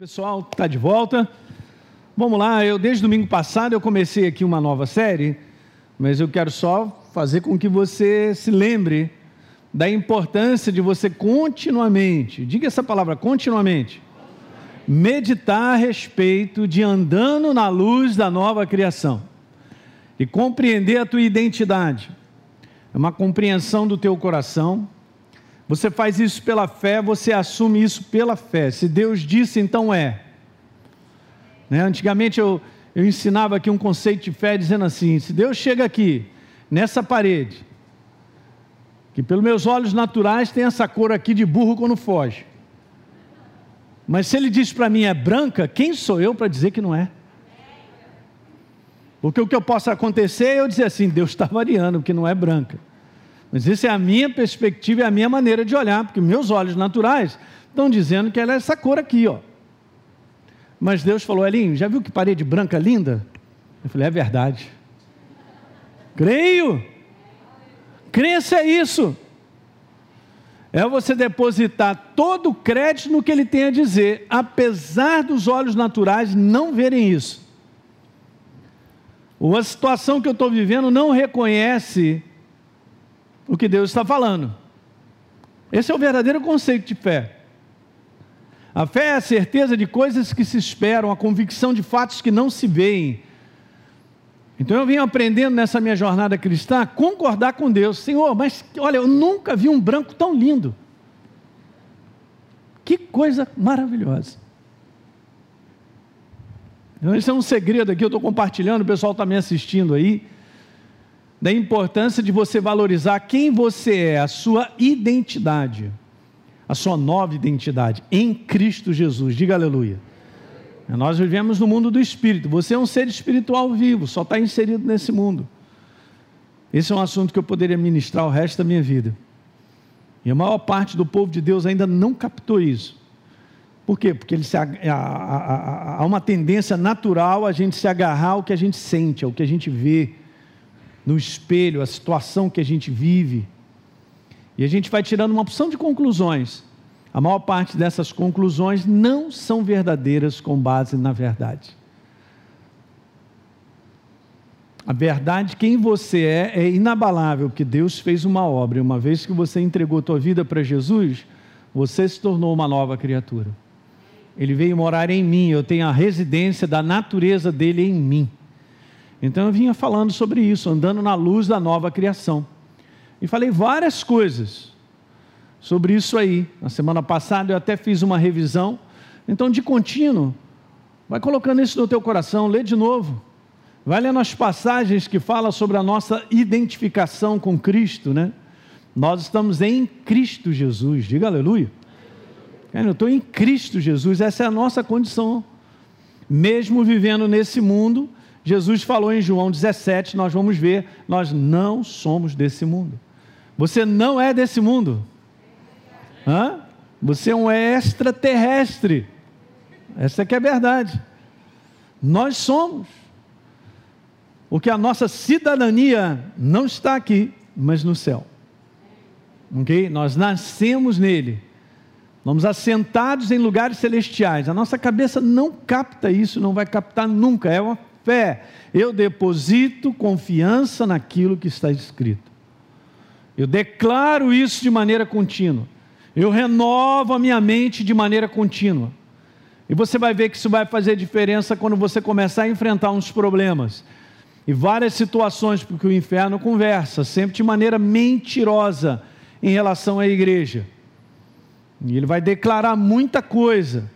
Pessoal, está de volta. Vamos lá, eu desde domingo passado eu comecei aqui uma nova série, mas eu quero só fazer com que você se lembre da importância de você continuamente, diga essa palavra, continuamente, meditar a respeito de andando na luz da nova criação e compreender a tua identidade. É uma compreensão do teu coração. Você faz isso pela fé, você assume isso pela fé. Se Deus disse, então é. Né? Antigamente eu, eu ensinava aqui um conceito de fé dizendo assim: se Deus chega aqui, nessa parede, que pelos meus olhos naturais tem essa cor aqui de burro quando foge. Mas se ele diz para mim é branca, quem sou eu para dizer que não é? Porque o que eu possa acontecer é eu dizer assim, Deus está variando, porque não é branca. Mas essa é a minha perspectiva e a minha maneira de olhar, porque meus olhos naturais estão dizendo que ela é essa cor aqui, ó. Mas Deus falou, Elinho, já viu que parede branca linda? Eu falei, é verdade. Creio. Crença é isso. É você depositar todo o crédito no que ele tem a dizer, apesar dos olhos naturais não verem isso. Uma situação que eu estou vivendo não reconhece o que Deus está falando. Esse é o verdadeiro conceito de fé. A fé é a certeza de coisas que se esperam, a convicção de fatos que não se veem. Então eu venho aprendendo nessa minha jornada cristã a concordar com Deus. Senhor, mas olha, eu nunca vi um branco tão lindo. Que coisa maravilhosa. Então, esse é um segredo aqui, eu estou compartilhando, o pessoal está me assistindo aí, da importância de você valorizar quem você é, a sua identidade, a sua nova identidade em Cristo Jesus. Diga aleluia. Nós vivemos no mundo do espírito. Você é um ser espiritual vivo, só está inserido nesse mundo. Esse é um assunto que eu poderia ministrar o resto da minha vida. E a maior parte do povo de Deus ainda não captou isso. Por quê? Porque ele se, há uma tendência natural a gente se agarrar ao que a gente sente, ao que a gente vê no espelho, a situação que a gente vive. E a gente vai tirando uma opção de conclusões. A maior parte dessas conclusões não são verdadeiras com base na verdade. A verdade, quem você é, é inabalável, porque Deus fez uma obra. E uma vez que você entregou tua vida para Jesus, você se tornou uma nova criatura. Ele veio morar em mim, eu tenho a residência da natureza dele em mim. Então eu vinha falando sobre isso, andando na luz da nova criação. E falei várias coisas sobre isso aí. Na semana passada eu até fiz uma revisão. Então, de contínuo, vai colocando isso no teu coração, lê de novo. Vai lendo as passagens que falam sobre a nossa identificação com Cristo, né? Nós estamos em Cristo Jesus, diga aleluia. Eu estou em Cristo Jesus, essa é a nossa condição. Mesmo vivendo nesse mundo, Jesus falou em João 17, nós vamos ver, nós não somos desse mundo. Você não é desse mundo. Hã? Você é um extraterrestre. Essa que é a verdade. Nós somos. Porque a nossa cidadania não está aqui, mas no céu. Ok? Nós nascemos nele. Vamos assentados em lugares celestiais. A nossa cabeça não capta isso, não vai captar nunca. É uma fé. Eu deposito confiança naquilo que está escrito. Eu declaro isso de maneira contínua. Eu renovo a minha mente de maneira contínua. E você vai ver que isso vai fazer diferença quando você começar a enfrentar uns problemas e várias situações, porque o inferno conversa sempre de maneira mentirosa em relação à igreja. E ele vai declarar muita coisa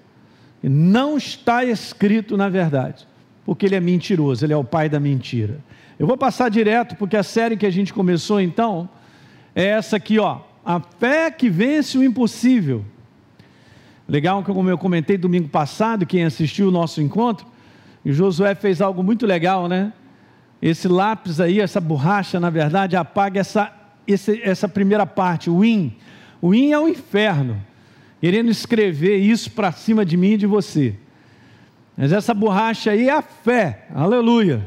que não está escrito na verdade, porque ele é mentiroso, ele é o pai da mentira. Eu vou passar direto, porque a série que a gente começou então é essa aqui, ó a fé que vence o impossível. Legal, como eu comentei domingo passado, quem assistiu o nosso encontro, e Josué fez algo muito legal, né? Esse lápis aí, essa borracha, na verdade, apaga essa, essa primeira parte, o in. O in é o inferno, querendo escrever isso para cima de mim e de você. Mas essa borracha aí é a fé, aleluia,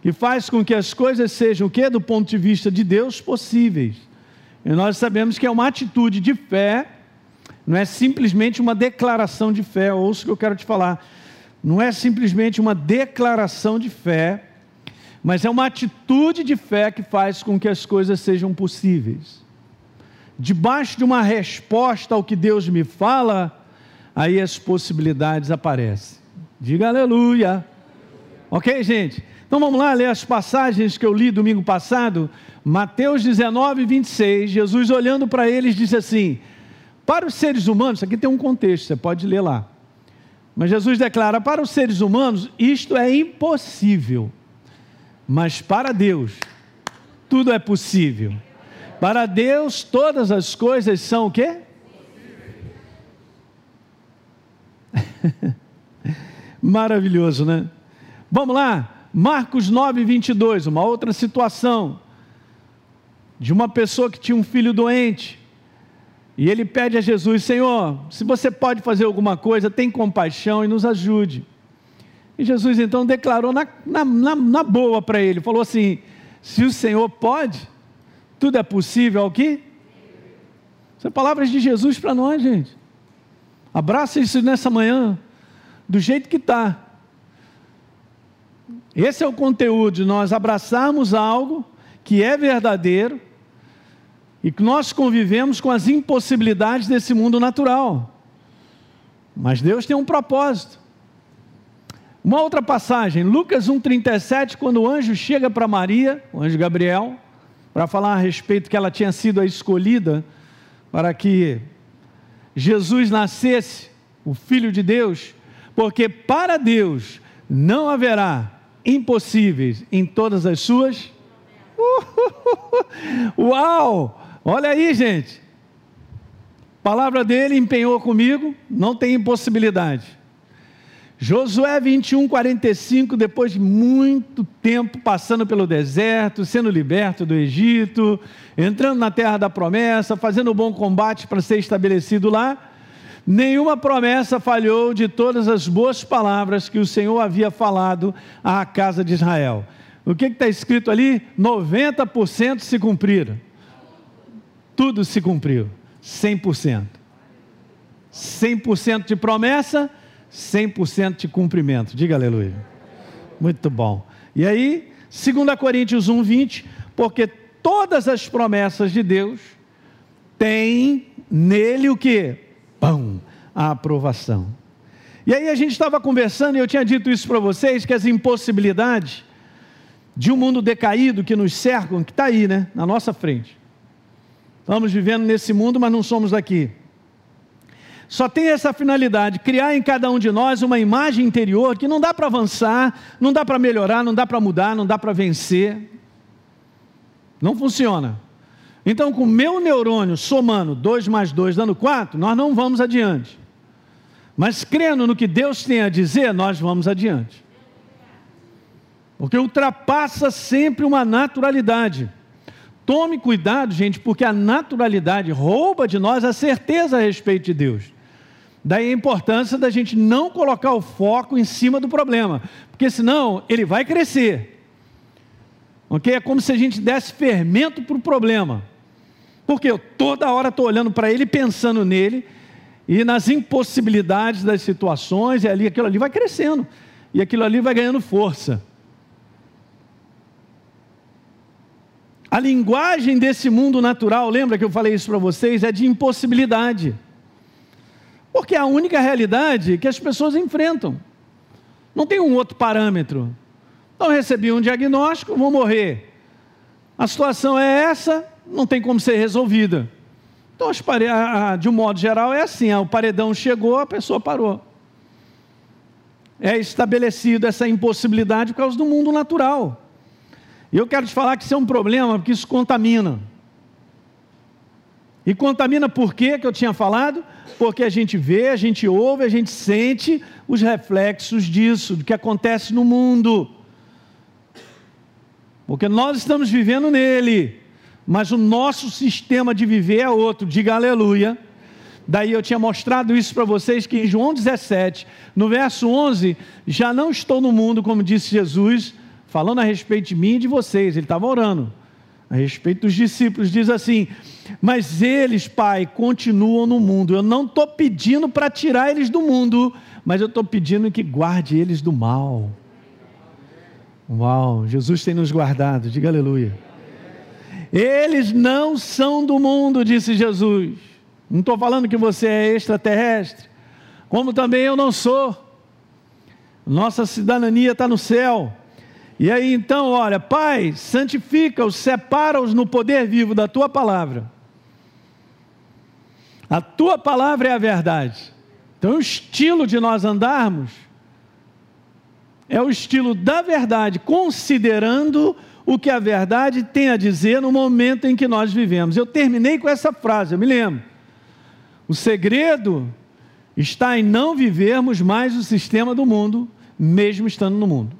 que faz com que as coisas sejam o que? Do ponto de vista de Deus, possíveis. E nós sabemos que é uma atitude de fé não é simplesmente uma declaração de fé, ouça o que eu quero te falar. Não é simplesmente uma declaração de fé, mas é uma atitude de fé que faz com que as coisas sejam possíveis. Debaixo de uma resposta ao que Deus me fala, aí as possibilidades aparecem. Diga aleluia. Ok, gente? Então vamos lá ler as passagens que eu li domingo passado. Mateus 19, 26. Jesus olhando para eles disse assim: Para os seres humanos, isso aqui tem um contexto, você pode ler lá. Mas Jesus declara: Para os seres humanos, isto é impossível. Mas para Deus, tudo é possível. Para Deus, todas as coisas são o quê? Maravilhoso, né? Vamos lá, Marcos 9, 22, uma outra situação de uma pessoa que tinha um filho doente. E ele pede a Jesus: Senhor, se você pode fazer alguma coisa, tem compaixão e nos ajude. E Jesus então declarou na, na, na, na boa para ele: falou assim: se o Senhor pode, tudo é possível ao que? São palavras de Jesus para nós, gente. Abraça isso nessa manhã do jeito que está. Esse é o conteúdo nós abraçarmos algo que é verdadeiro e que nós convivemos com as impossibilidades desse mundo natural. Mas Deus tem um propósito. Uma outra passagem, Lucas 1,37, quando o anjo chega para Maria, o anjo Gabriel, para falar a respeito que ela tinha sido a escolhida para que Jesus nascesse, o Filho de Deus, porque para Deus não haverá impossíveis em todas as suas. Uau! Olha aí, gente. Palavra dele empenhou comigo, não tem impossibilidade. Josué 21, 45, depois de muito tempo passando pelo deserto, sendo liberto do Egito, entrando na terra da promessa, fazendo um bom combate para ser estabelecido lá, Nenhuma promessa falhou de todas as boas palavras que o Senhor havia falado à casa de Israel. O que está escrito ali? 90% se cumpriram. Tudo se cumpriu. 100%. 100% de promessa, 100% de cumprimento. Diga aleluia. Muito bom. E aí, 2 Coríntios 1, 20, porque todas as promessas de Deus têm nele o que? Pão, a aprovação. E aí a gente estava conversando e eu tinha dito isso para vocês, que as impossibilidades de um mundo decaído que nos cercam, que está aí, né, na nossa frente. Estamos vivendo nesse mundo, mas não somos daqui. Só tem essa finalidade, criar em cada um de nós uma imagem interior que não dá para avançar, não dá para melhorar, não dá para mudar, não dá para vencer. Não funciona. Então, com o meu neurônio somando 2 mais 2 dando 4, nós não vamos adiante. Mas crendo no que Deus tem a dizer, nós vamos adiante. Porque ultrapassa sempre uma naturalidade. Tome cuidado, gente, porque a naturalidade rouba de nós a certeza a respeito de Deus. Daí a importância da gente não colocar o foco em cima do problema, porque senão ele vai crescer. Ok? É como se a gente desse fermento para o problema. Porque eu toda hora estou olhando para ele, pensando nele, e nas impossibilidades das situações, e ali aquilo ali vai crescendo, e aquilo ali vai ganhando força. A linguagem desse mundo natural, lembra que eu falei isso para vocês, é de impossibilidade. Porque é a única realidade que as pessoas enfrentam. Não tem um outro parâmetro. Então recebi um diagnóstico, vou morrer. A situação é essa, não tem como ser resolvida. Então, de um modo geral, é assim: o paredão chegou, a pessoa parou. É estabelecido essa impossibilidade por causa do mundo natural. E eu quero te falar que isso é um problema, porque isso contamina. E contamina por quê que eu tinha falado? Porque a gente vê, a gente ouve, a gente sente os reflexos disso, do que acontece no mundo. Porque nós estamos vivendo nele mas o nosso sistema de viver é outro, diga aleluia. Daí eu tinha mostrado isso para vocês que em João 17, no verso 11, já não estou no mundo, como disse Jesus, falando a respeito de mim e de vocês, ele estava orando. a respeito dos discípulos, diz assim: Mas eles, Pai, continuam no mundo. Eu não estou pedindo para tirar eles do mundo, mas eu estou pedindo que guarde eles do mal. Uau, Jesus tem nos guardado, diga aleluia. Eles não são do mundo, disse Jesus. Não estou falando que você é extraterrestre, como também eu não sou. Nossa cidadania está no céu. E aí então, olha, Pai, santifica-os, separa-os no poder vivo da tua palavra. A tua palavra é a verdade. Então, o estilo de nós andarmos é o estilo da verdade, considerando o que a verdade tem a dizer no momento em que nós vivemos. Eu terminei com essa frase, eu me lembro. O segredo está em não vivermos mais o sistema do mundo, mesmo estando no mundo.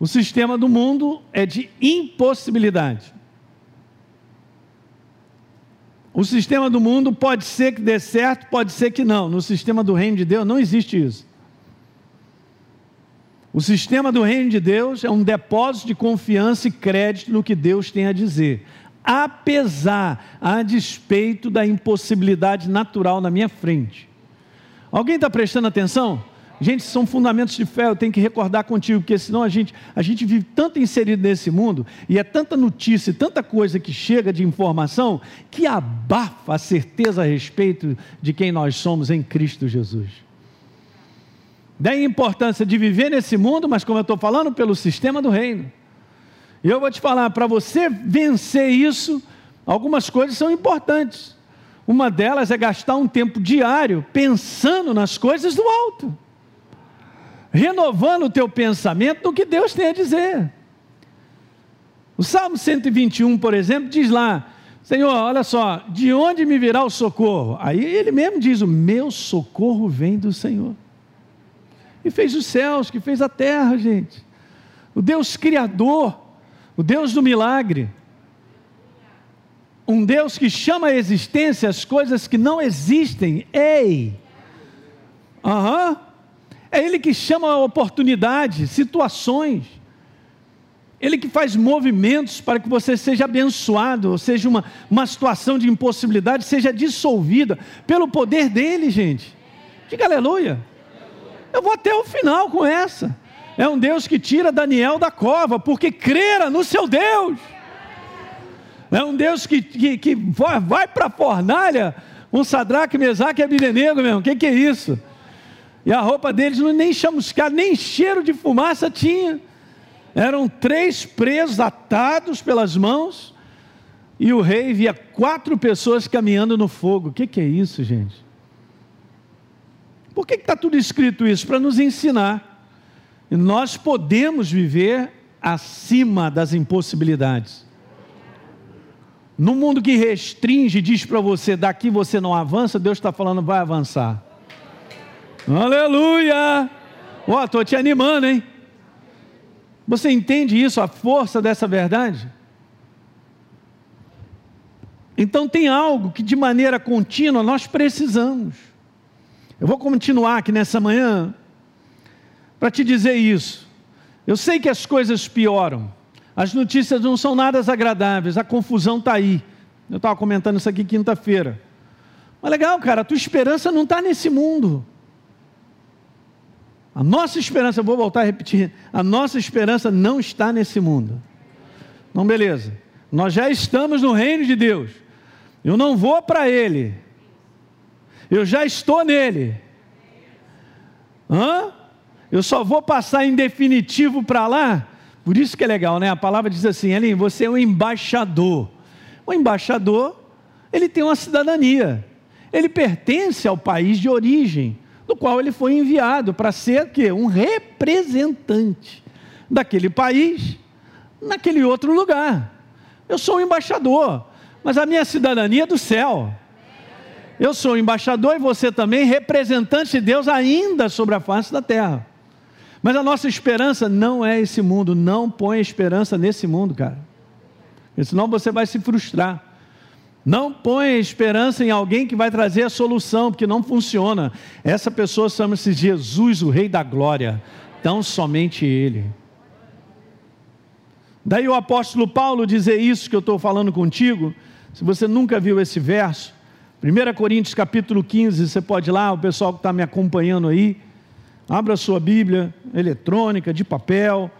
O sistema do mundo é de impossibilidade. O sistema do mundo pode ser que dê certo, pode ser que não. No sistema do reino de Deus não existe isso. O sistema do reino de Deus é um depósito de confiança e crédito no que Deus tem a dizer, apesar, a despeito da impossibilidade natural na minha frente. Alguém está prestando atenção? Gente, são fundamentos de fé, eu tenho que recordar contigo, porque senão a gente, a gente vive tanto inserido nesse mundo, e é tanta notícia, tanta coisa que chega de informação, que abafa a certeza a respeito de quem nós somos em Cristo Jesus. Daí a importância de viver nesse mundo, mas como eu estou falando, pelo sistema do reino. E eu vou te falar, para você vencer isso, algumas coisas são importantes. Uma delas é gastar um tempo diário pensando nas coisas do alto renovando o teu pensamento no que Deus tem a dizer. O Salmo 121, por exemplo, diz lá: Senhor, olha só, de onde me virá o socorro? Aí ele mesmo diz: O meu socorro vem do Senhor. E fez os céus, que fez a terra, gente. O Deus Criador, o Deus do milagre. Um Deus que chama à existência as coisas que não existem. Ei! Aham. É Ele que chama oportunidades, situações. Ele que faz movimentos para que você seja abençoado, ou seja, uma, uma situação de impossibilidade seja dissolvida pelo poder dele, gente. Diga aleluia. Eu vou até o final com essa. É um Deus que tira Daniel da cova, porque crera no seu Deus. É um Deus que, que, que vai, para a fornalha, um Sadraque, Mesaque e Abidenego, meu. O que, que é isso? E a roupa deles não nem chamuscada, nem cheiro de fumaça tinha. Eram três presos atados pelas mãos. E o rei via quatro pessoas caminhando no fogo. O que, que é isso, gente? Por que está tudo escrito isso? Para nos ensinar. E nós podemos viver acima das impossibilidades. No mundo que restringe, diz para você, daqui você não avança, Deus está falando, vai avançar. Aleluia! Ó, estou te animando, hein? Você entende isso, a força dessa verdade? Então tem algo que de maneira contínua nós precisamos. Eu vou continuar aqui nessa manhã para te dizer isso. Eu sei que as coisas pioram, as notícias não são nada agradáveis, a confusão está aí. Eu estava comentando isso aqui quinta-feira. Mas legal, cara, a tua esperança não está nesse mundo. A nossa esperança, vou voltar a repetir, a nossa esperança não está nesse mundo. Não, beleza. Nós já estamos no reino de Deus. Eu não vou para ele. Eu já estou nele. Hã? Eu só vou passar em definitivo para lá. Por isso que é legal, né? A palavra diz assim, Elim, você é um embaixador. O embaixador, ele tem uma cidadania. Ele pertence ao país de origem do qual ele foi enviado para ser que um representante daquele país naquele outro lugar. Eu sou um embaixador, mas a minha cidadania é do céu. Eu sou embaixador e você também representante de Deus ainda sobre a face da terra. Mas a nossa esperança não é esse mundo, não põe esperança nesse mundo, cara. Senão você vai se frustrar. Não põe esperança em alguém que vai trazer a solução, porque não funciona. Essa pessoa chama-se Jesus, o Rei da Glória. Então somente Ele. Daí o apóstolo Paulo dizer isso que eu estou falando contigo, se você nunca viu esse verso, 1 Coríntios capítulo 15, você pode ir lá, o pessoal que está me acompanhando aí, abra sua Bíblia eletrônica, de papel.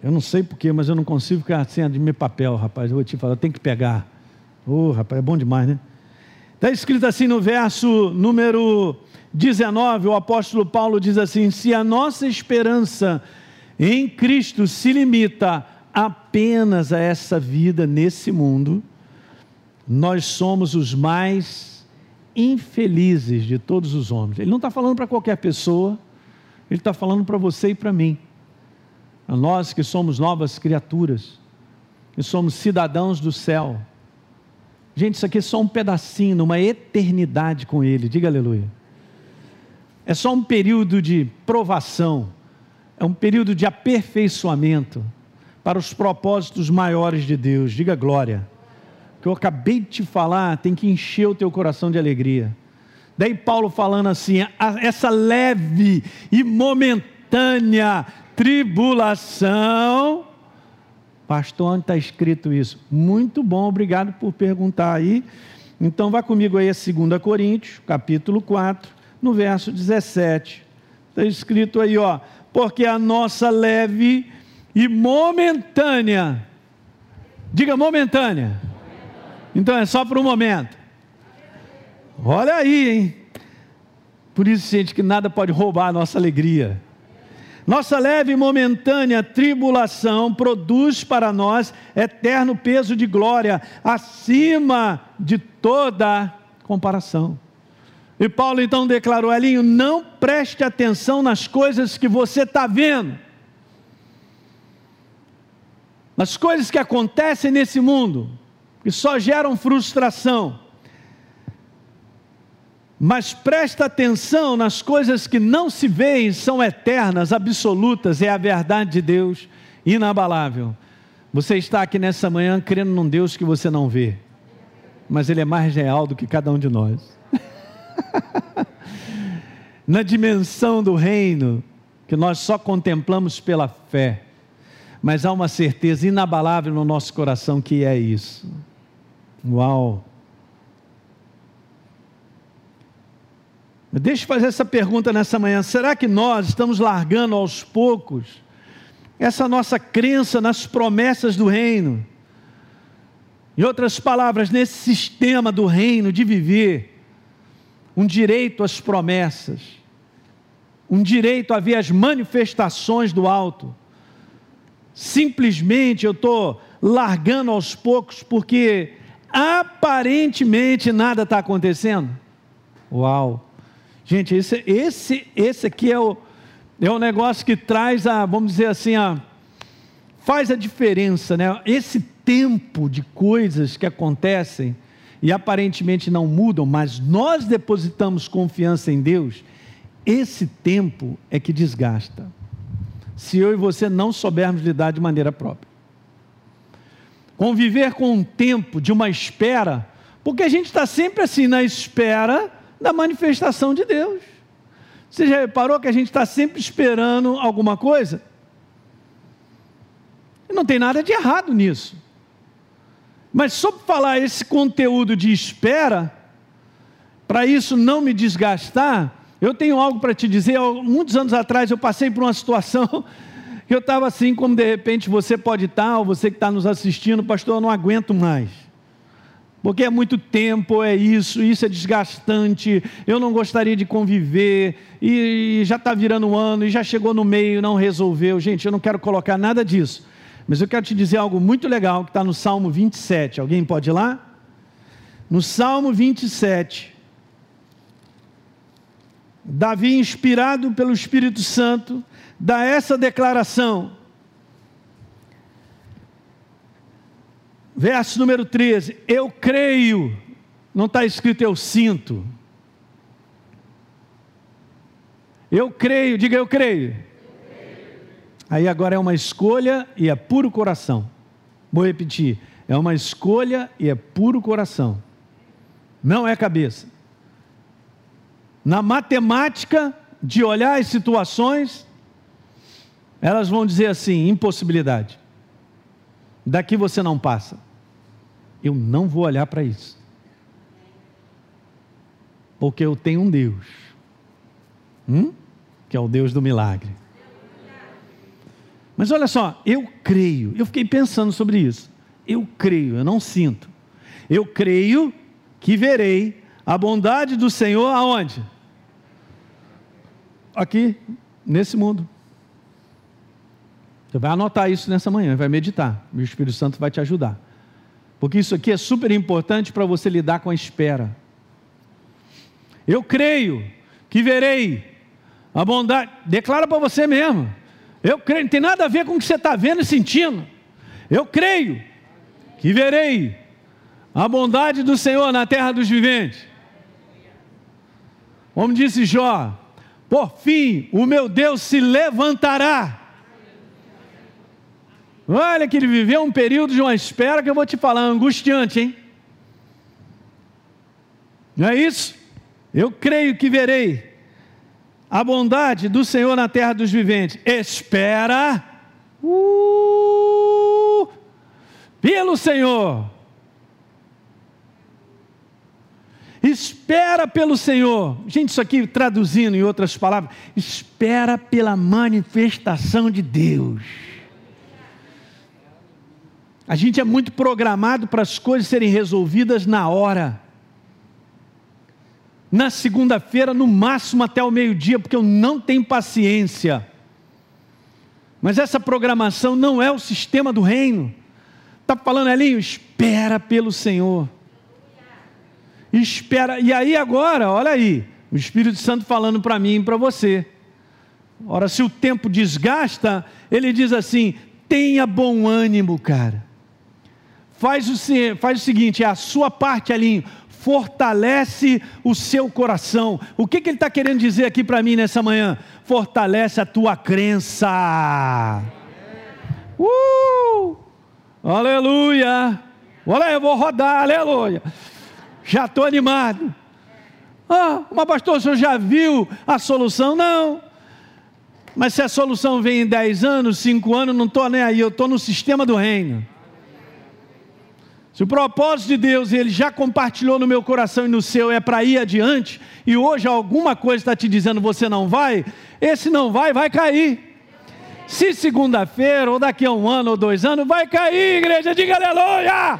Eu não sei porquê, mas eu não consigo ficar sem de meu papel, rapaz. Eu vou te falar, tem que pegar. Ô, oh, rapaz, é bom demais, né? Está escrito assim no verso número 19, o apóstolo Paulo diz assim: Se a nossa esperança em Cristo se limita apenas a essa vida nesse mundo, nós somos os mais infelizes de todos os homens. Ele não está falando para qualquer pessoa, ele está falando para você e para mim. A nós que somos novas criaturas, que somos cidadãos do céu. Gente, isso aqui é só um pedacinho, uma eternidade com Ele, diga aleluia. É só um período de provação, é um período de aperfeiçoamento para os propósitos maiores de Deus, diga glória que eu acabei de te falar tem que encher o teu coração de alegria. Daí Paulo falando assim: essa leve e momentânea tribulação. Pastor, onde está escrito isso? Muito bom, obrigado por perguntar aí. Então vá comigo aí a 2 Coríntios, capítulo 4, no verso 17. Está escrito aí, ó, porque a nossa leve e momentânea, diga momentânea, então é só por um momento. Olha aí, hein? Por isso, gente, que nada pode roubar a nossa alegria. Nossa leve e momentânea tribulação produz para nós eterno peso de glória, acima de toda comparação. E Paulo então declarou: Elinho, não preste atenção nas coisas que você está vendo, nas coisas que acontecem nesse mundo que só geram frustração. Mas presta atenção nas coisas que não se veem, são eternas, absolutas, é a verdade de Deus, inabalável. Você está aqui nessa manhã crendo num Deus que você não vê, mas Ele é mais real do que cada um de nós. Na dimensão do reino, que nós só contemplamos pela fé, mas há uma certeza inabalável no nosso coração que é isso Uau! Deixa eu fazer essa pergunta nessa manhã: será que nós estamos largando aos poucos essa nossa crença nas promessas do reino? Em outras palavras, nesse sistema do reino de viver, um direito às promessas, um direito a ver as manifestações do alto. Simplesmente eu estou largando aos poucos porque aparentemente nada está acontecendo. Uau! Gente, esse, esse, esse aqui é o, é o negócio que traz a, vamos dizer assim, a, faz a diferença, né? Esse tempo de coisas que acontecem e aparentemente não mudam, mas nós depositamos confiança em Deus, esse tempo é que desgasta. Se eu e você não soubermos lidar de maneira própria conviver com um tempo de uma espera, porque a gente está sempre assim na espera da manifestação de Deus. Você já reparou que a gente está sempre esperando alguma coisa? Não tem nada de errado nisso. Mas só para falar esse conteúdo de espera, para isso não me desgastar, eu tenho algo para te dizer. Muitos anos atrás eu passei por uma situação eu estava assim, como de repente você pode estar, ou você que está nos assistindo, pastor, eu não aguento mais. Porque é muito tempo, é isso, isso é desgastante, eu não gostaria de conviver, e já está virando um ano, e já chegou no meio, não resolveu. Gente, eu não quero colocar nada disso, mas eu quero te dizer algo muito legal que está no Salmo 27. Alguém pode ir lá? No Salmo 27, Davi, inspirado pelo Espírito Santo, dá essa declaração. Verso número 13: Eu creio, não está escrito eu sinto. Eu creio, diga eu creio. Aí agora é uma escolha e é puro coração. Vou repetir: é uma escolha e é puro coração. Não é cabeça. Na matemática de olhar as situações, elas vão dizer assim: impossibilidade. Daqui você não passa. Eu não vou olhar para isso. Porque eu tenho um Deus, hum? que é o Deus do milagre. Mas olha só, eu creio, eu fiquei pensando sobre isso. Eu creio, eu não sinto. Eu creio que verei a bondade do Senhor aonde? Aqui, nesse mundo. Você vai anotar isso nessa manhã, vai meditar. E o Espírito Santo vai te ajudar. Porque isso aqui é super importante para você lidar com a espera. Eu creio que verei a bondade. Declara para você mesmo. Eu creio, não tem nada a ver com o que você está vendo e sentindo. Eu creio que verei a bondade do Senhor na terra dos viventes. Como disse Jó, por fim o meu Deus se levantará. Olha que ele viveu um período de uma espera que eu vou te falar, angustiante, hein? Não é isso? Eu creio que verei a bondade do Senhor na terra dos viventes. Espera uh, pelo Senhor. Espera pelo Senhor. Gente, isso aqui traduzindo em outras palavras, espera pela manifestação de Deus. A gente é muito programado para as coisas serem resolvidas na hora na segunda-feira, no máximo até o meio-dia, porque eu não tenho paciência. Mas essa programação não é o sistema do reino. Está falando ali, espera pelo Senhor. Espera. E aí agora, olha aí, o Espírito Santo falando para mim e para você. Ora, se o tempo desgasta, ele diz assim: tenha bom ânimo, cara. Faz o, faz o seguinte, é a sua parte ali, fortalece o seu coração. O que, que ele está querendo dizer aqui para mim nessa manhã? Fortalece a tua crença. Uh! Aleluia! Olha, eu vou rodar, aleluia. Já estou animado. Ah, mas pastor, o senhor já viu a solução? Não. Mas se a solução vem em 10 anos, 5 anos, não estou nem aí, eu estou no sistema do reino. Se o propósito de Deus, ele já compartilhou no meu coração e no seu, é para ir adiante, e hoje alguma coisa está te dizendo você não vai, esse não vai, vai cair. Se segunda-feira, ou daqui a um ano ou dois anos, vai cair, igreja, diga aleluia!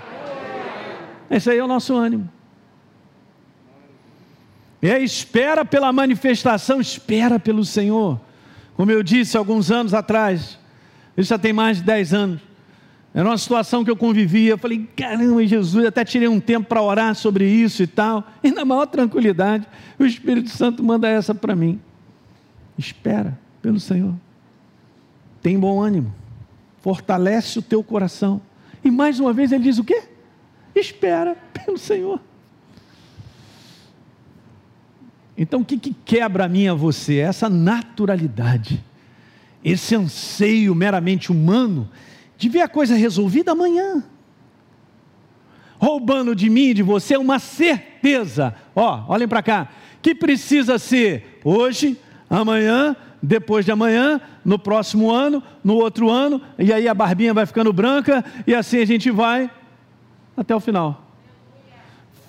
Esse aí é o nosso ânimo. É espera pela manifestação, espera pelo Senhor. Como eu disse alguns anos atrás, isso já tem mais de dez anos. Era uma situação que eu convivia. Eu falei, caramba, Jesus, até tirei um tempo para orar sobre isso e tal. E na maior tranquilidade, o Espírito Santo manda essa para mim. Espera pelo Senhor. Tem bom ânimo. Fortalece o teu coração. E mais uma vez ele diz o quê? Espera pelo Senhor. Então o que, que quebra a mim a você? Essa naturalidade, esse anseio meramente humano de ver a coisa resolvida amanhã. Roubando de mim e de você uma certeza, ó, olhem para cá, que precisa ser hoje, amanhã, depois de amanhã, no próximo ano, no outro ano, e aí a barbinha vai ficando branca, e assim a gente vai até o final.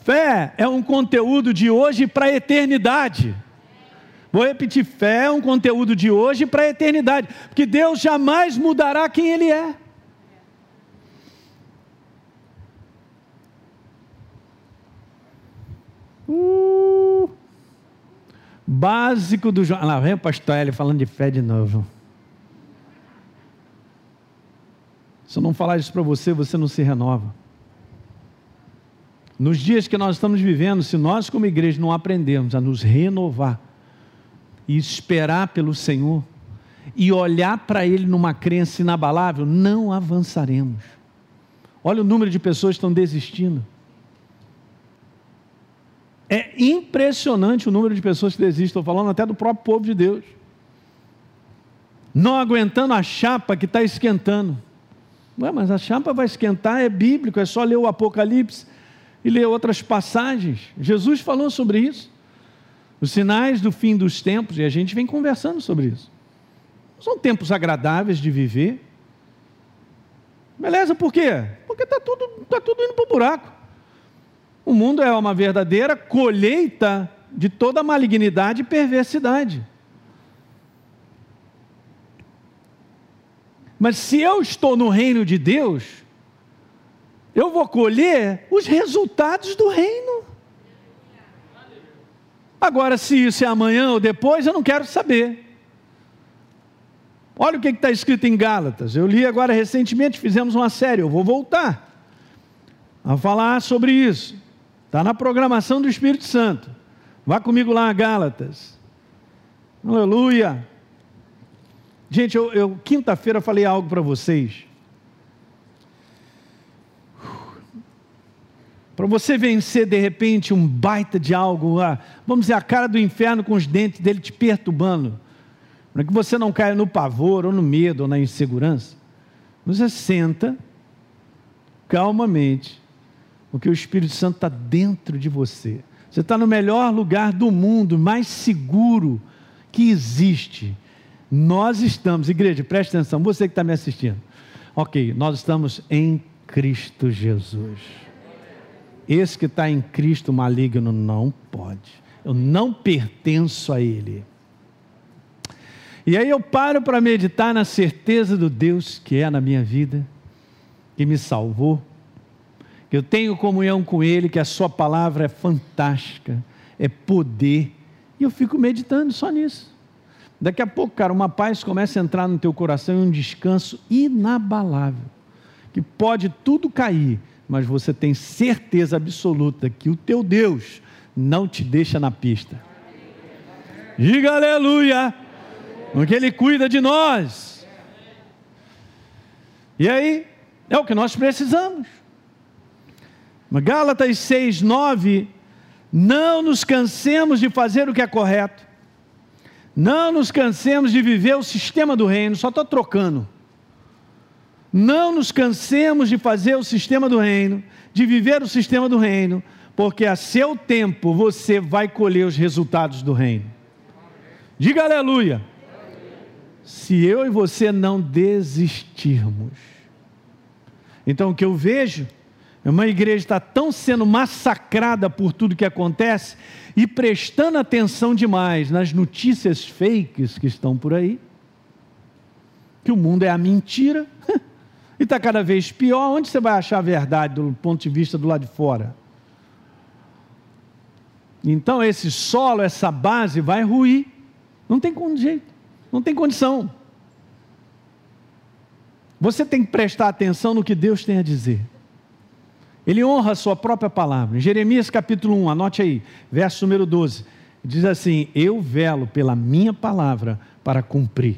Fé é um conteúdo de hoje para a eternidade. Vou repetir: fé é um conteúdo de hoje para a eternidade, porque Deus jamais mudará quem Ele é. Uh, básico do João. Lá vem o pastor Hélio falando de fé de novo. Se eu não falar isso para você, você não se renova. Nos dias que nós estamos vivendo, se nós, como igreja, não aprendermos a nos renovar e esperar pelo Senhor e olhar para Ele numa crença inabalável, não avançaremos. Olha o número de pessoas que estão desistindo. É impressionante o número de pessoas que desistem, estou falando até do próprio povo de Deus. Não aguentando a chapa que está esquentando. Ué, mas a chapa vai esquentar, é bíblico, é só ler o Apocalipse e ler outras passagens. Jesus falou sobre isso. Os sinais do fim dos tempos, e a gente vem conversando sobre isso. São tempos agradáveis de viver. Beleza, por quê? Porque está tudo, tá tudo indo para o buraco. O mundo é uma verdadeira colheita de toda malignidade e perversidade. Mas se eu estou no reino de Deus, eu vou colher os resultados do reino. Agora, se isso é amanhã ou depois, eu não quero saber. Olha o que está escrito em Gálatas. Eu li agora recentemente, fizemos uma série, eu vou voltar a falar sobre isso. Está na programação do Espírito Santo. Vá comigo lá a Gálatas. Aleluia. Gente, eu, eu quinta-feira falei algo para vocês. Para você vencer de repente um baita de algo, ah, vamos dizer, a cara do inferno com os dentes dele te perturbando, para que você não caia no pavor, ou no medo, ou na insegurança, você senta calmamente, porque o Espírito Santo está dentro de você. Você está no melhor lugar do mundo, mais seguro que existe. Nós estamos, igreja, preste atenção, você que está me assistindo. Ok, nós estamos em Cristo Jesus. Esse que está em Cristo maligno não pode. Eu não pertenço a Ele. E aí eu paro para meditar na certeza do Deus que é na minha vida, que me salvou, eu tenho comunhão com Ele, que a Sua palavra é fantástica, é poder, e eu fico meditando só nisso. Daqui a pouco, cara, uma paz começa a entrar no teu coração e um descanso inabalável, que pode tudo cair, mas você tem certeza absoluta que o teu Deus não te deixa na pista. Diga aleluia, porque Ele cuida de nós. E aí, é o que nós precisamos. Gálatas 6, 9, não nos cansemos de fazer o que é correto, não nos cansemos de viver o sistema do reino, só estou trocando. Não nos cansemos de fazer o sistema do reino, de viver o sistema do reino, porque a seu tempo você vai colher os resultados do reino. Diga aleluia. Se eu e você não desistirmos. Então o que eu vejo uma igreja está tão sendo massacrada por tudo que acontece e prestando atenção demais nas notícias fakes que estão por aí, que o mundo é a mentira. E está cada vez pior. Onde você vai achar a verdade do ponto de vista do lado de fora? Então esse solo, essa base vai ruir. Não tem jeito, não tem condição. Você tem que prestar atenção no que Deus tem a dizer. Ele honra a sua própria palavra. Em Jeremias capítulo 1, anote aí, verso número 12. Diz assim: Eu velo pela minha palavra para cumprir.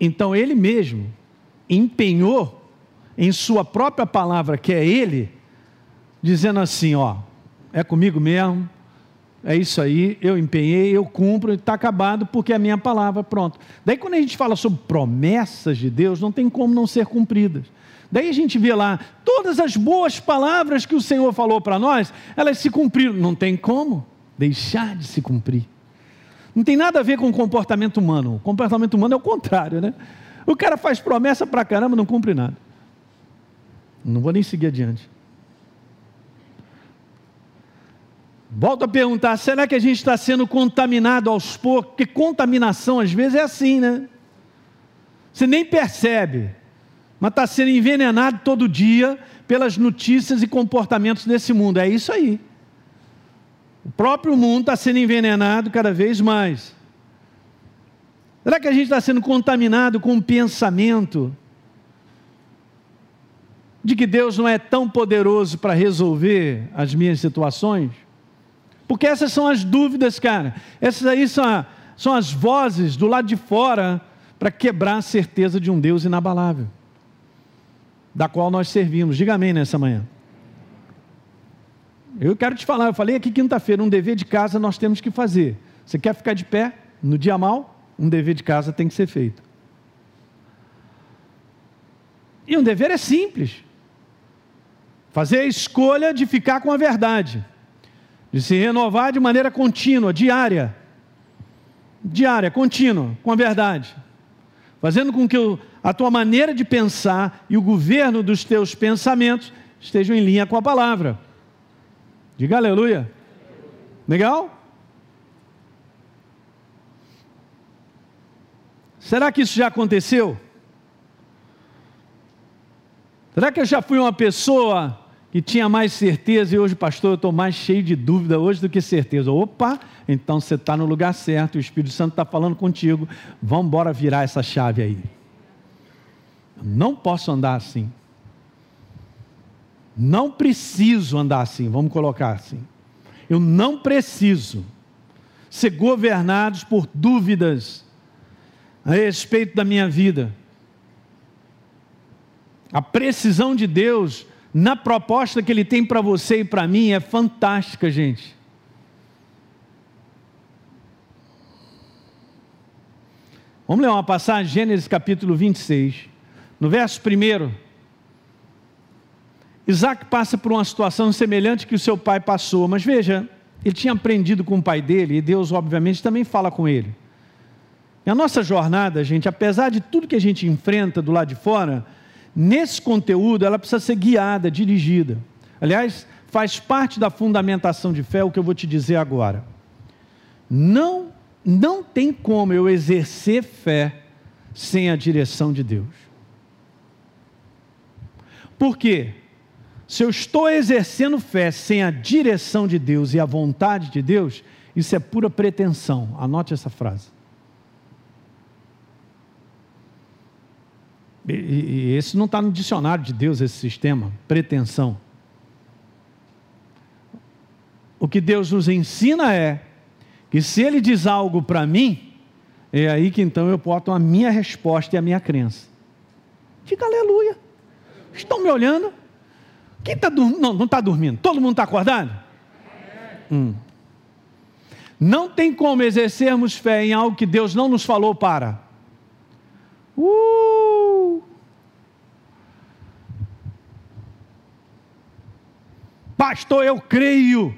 Então ele mesmo empenhou em sua própria palavra, que é ele, dizendo assim: ó, é comigo mesmo, é isso aí, eu empenhei, eu cumpro, está acabado porque é a minha palavra, pronto. Daí quando a gente fala sobre promessas de Deus, não tem como não ser cumpridas. Daí a gente vê lá, todas as boas palavras que o Senhor falou para nós, elas se cumpriram. Não tem como deixar de se cumprir. Não tem nada a ver com o comportamento humano. O comportamento humano é o contrário, né? O cara faz promessa para caramba, não cumpre nada. Não vou nem seguir adiante. Volto a perguntar: será que a gente está sendo contaminado aos poucos? Porque contaminação às vezes é assim, né? Você nem percebe, mas está sendo envenenado todo dia pelas notícias e comportamentos desse mundo. É isso aí. O próprio mundo está sendo envenenado cada vez mais. Será que a gente está sendo contaminado com o um pensamento de que Deus não é tão poderoso para resolver as minhas situações? Porque essas são as dúvidas, cara. Essas aí são, a, são as vozes do lado de fora para quebrar a certeza de um Deus inabalável, da qual nós servimos. Diga amém nessa manhã. Eu quero te falar, eu falei aqui quinta-feira, um dever de casa nós temos que fazer. Você quer ficar de pé no dia mal? Um dever de casa tem que ser feito. E um dever é simples. Fazer a escolha de ficar com a verdade, de se renovar de maneira contínua, diária. diária, contínua, com a verdade, fazendo com que a tua maneira de pensar e o governo dos teus pensamentos estejam em linha com a palavra. Diga aleluia. Legal? Será que isso já aconteceu? Será que eu já fui uma pessoa que tinha mais certeza e hoje, pastor, eu estou mais cheio de dúvida hoje do que certeza? Opa, então você está no lugar certo, o Espírito Santo está falando contigo, vamos embora virar essa chave aí. Não posso andar assim. Não preciso andar assim, vamos colocar assim. Eu não preciso ser governados por dúvidas a respeito da minha vida. A precisão de Deus na proposta que Ele tem para você e para mim é fantástica, gente. Vamos ler uma passagem, Gênesis capítulo 26. No verso 1, Isaac passa por uma situação semelhante que o seu pai passou, mas veja, ele tinha aprendido com o pai dele e Deus, obviamente, também fala com ele. E a nossa jornada, gente, apesar de tudo que a gente enfrenta do lado de fora, nesse conteúdo ela precisa ser guiada, dirigida. Aliás, faz parte da fundamentação de fé o que eu vou te dizer agora. Não, não tem como eu exercer fé sem a direção de Deus. Por quê? Se eu estou exercendo fé sem a direção de Deus e a vontade de Deus, isso é pura pretensão. Anote essa frase. E, e esse não está no dicionário de Deus, esse sistema, pretensão. O que Deus nos ensina é que se Ele diz algo para mim, é aí que então eu boto a minha resposta e a minha crença. Diga aleluia. Estão me olhando? Quem está dormindo? Não, está dormindo. Todo mundo está acordado? Hum. Não tem como exercermos fé em algo que Deus não nos falou para. Uh! Pastor, eu creio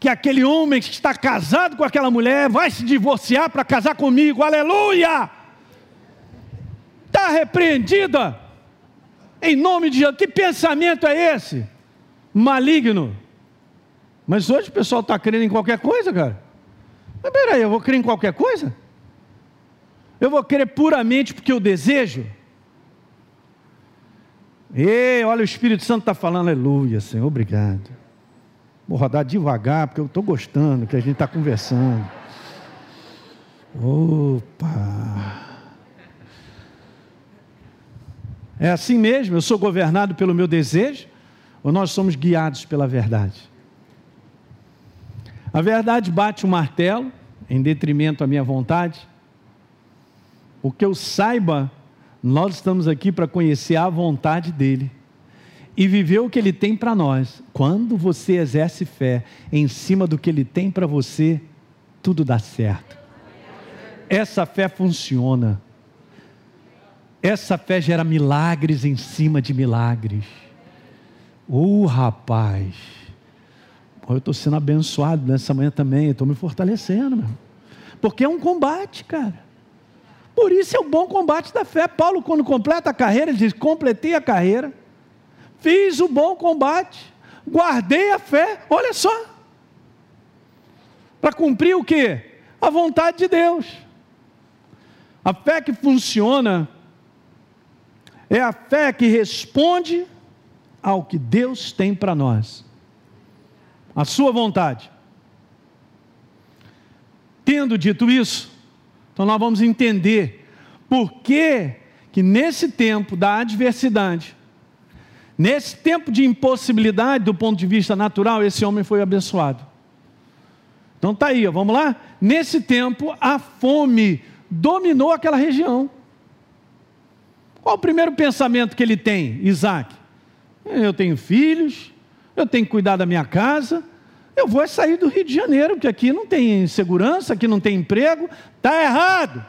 que aquele homem que está casado com aquela mulher vai se divorciar para casar comigo, aleluia! Está repreendida, em nome de Jesus. Que pensamento é esse? Maligno. Mas hoje o pessoal está crendo em qualquer coisa, cara. Mas peraí, eu vou crer em qualquer coisa? Eu vou crer puramente porque eu desejo? Ei, olha, o Espírito Santo está falando, aleluia, Senhor, obrigado. Vou rodar devagar, porque eu estou gostando que a gente está conversando. Opa! É assim mesmo? Eu sou governado pelo meu desejo? Ou nós somos guiados pela verdade? A verdade bate o martelo em detrimento da minha vontade. O que eu saiba nós estamos aqui para conhecer a vontade dEle e viver o que Ele tem para nós. Quando você exerce fé em cima do que Ele tem para você, tudo dá certo. Essa fé funciona. Essa fé gera milagres em cima de milagres. Uh, rapaz. Eu estou sendo abençoado nessa manhã também. Estou me fortalecendo, meu. Porque é um combate, cara. Por isso é o bom combate da fé. Paulo, quando completa a carreira, ele diz: completei a carreira, fiz o bom combate, guardei a fé, olha só. Para cumprir o que? A vontade de Deus. A fé que funciona é a fé que responde ao que Deus tem para nós, a sua vontade. Tendo dito isso, então nós vamos entender por que, que nesse tempo da adversidade, nesse tempo de impossibilidade do ponto de vista natural, esse homem foi abençoado. Então tá aí, ó, vamos lá? Nesse tempo a fome dominou aquela região. Qual o primeiro pensamento que ele tem, Isaac? Eu tenho filhos, eu tenho que cuidar da minha casa, eu vou sair do Rio de Janeiro, porque aqui não tem segurança, aqui não tem emprego, está errado.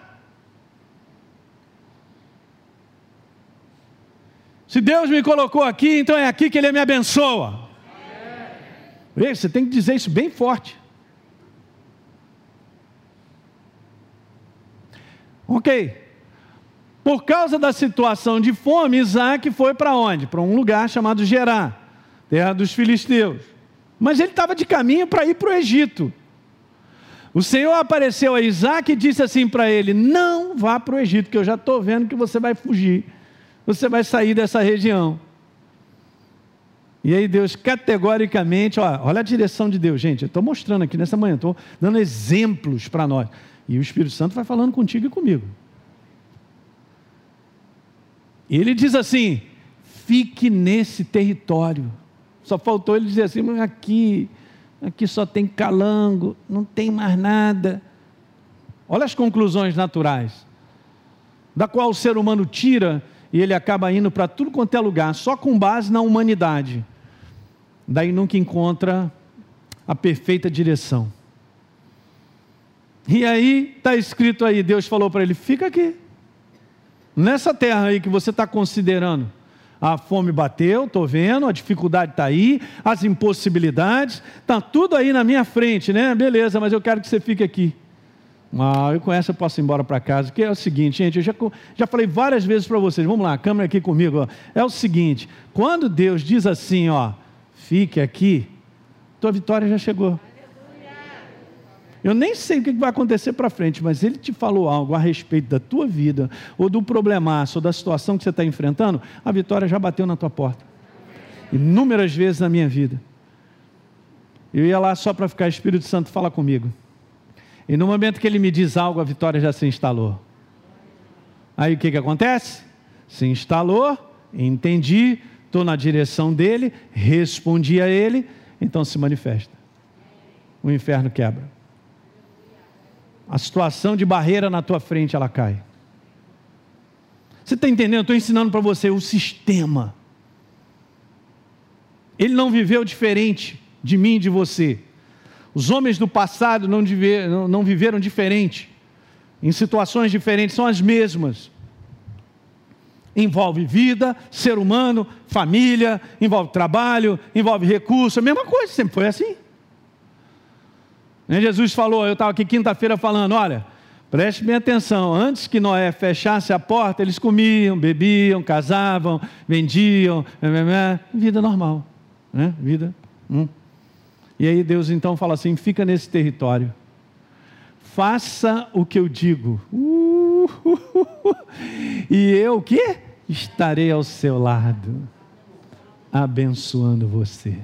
Se Deus me colocou aqui, então é aqui que Ele me abençoa. Ei, você tem que dizer isso bem forte. Ok. Por causa da situação de fome, Isaac foi para onde? Para um lugar chamado Gerá, terra dos filisteus. Mas ele estava de caminho para ir para o Egito. O Senhor apareceu a Isaac e disse assim para ele: Não vá para o Egito, que eu já estou vendo que você vai fugir, você vai sair dessa região. E aí Deus categoricamente, ó, olha a direção de Deus, gente. Eu estou mostrando aqui nessa manhã, estou dando exemplos para nós. E o Espírito Santo vai falando contigo e comigo. E ele diz assim: fique nesse território. Só faltou ele dizer assim, mas aqui, aqui só tem calango, não tem mais nada. Olha as conclusões naturais, da qual o ser humano tira e ele acaba indo para tudo quanto é lugar, só com base na humanidade. Daí nunca encontra a perfeita direção. E aí está escrito aí, Deus falou para ele: fica aqui, nessa terra aí que você está considerando. A fome bateu, estou vendo, a dificuldade está aí, as impossibilidades, está tudo aí na minha frente, né? Beleza, mas eu quero que você fique aqui. Ah, eu com essa eu posso ir embora para casa, que é o seguinte, gente, eu já, já falei várias vezes para vocês, vamos lá, a câmera aqui comigo, ó. é o seguinte, quando Deus diz assim, ó, fique aqui, tua vitória já chegou. Eu nem sei o que vai acontecer para frente, mas ele te falou algo a respeito da tua vida, ou do problemaço, ou da situação que você está enfrentando, a vitória já bateu na tua porta. Inúmeras vezes na minha vida. Eu ia lá só para ficar, Espírito Santo fala comigo. E no momento que ele me diz algo, a vitória já se instalou. Aí o que, que acontece? Se instalou, entendi, estou na direção dele, respondi a ele, então se manifesta. O inferno quebra a situação de barreira na tua frente ela cai. Você está entendendo? Estou ensinando para você o sistema. Ele não viveu diferente de mim e de você. Os homens do passado não, não viveram diferente, em situações diferentes, são as mesmas. Envolve vida, ser humano, família, envolve trabalho, envolve recurso, a mesma coisa, sempre foi assim. Jesus falou, eu estava aqui quinta-feira falando, olha, preste bem atenção, antes que Noé fechasse a porta, eles comiam, bebiam, casavam, vendiam, vida normal, né? vida. Hum. E aí Deus então fala assim, fica nesse território, faça o que eu digo, uh, uh, uh, e eu o quê? Estarei ao seu lado, abençoando você.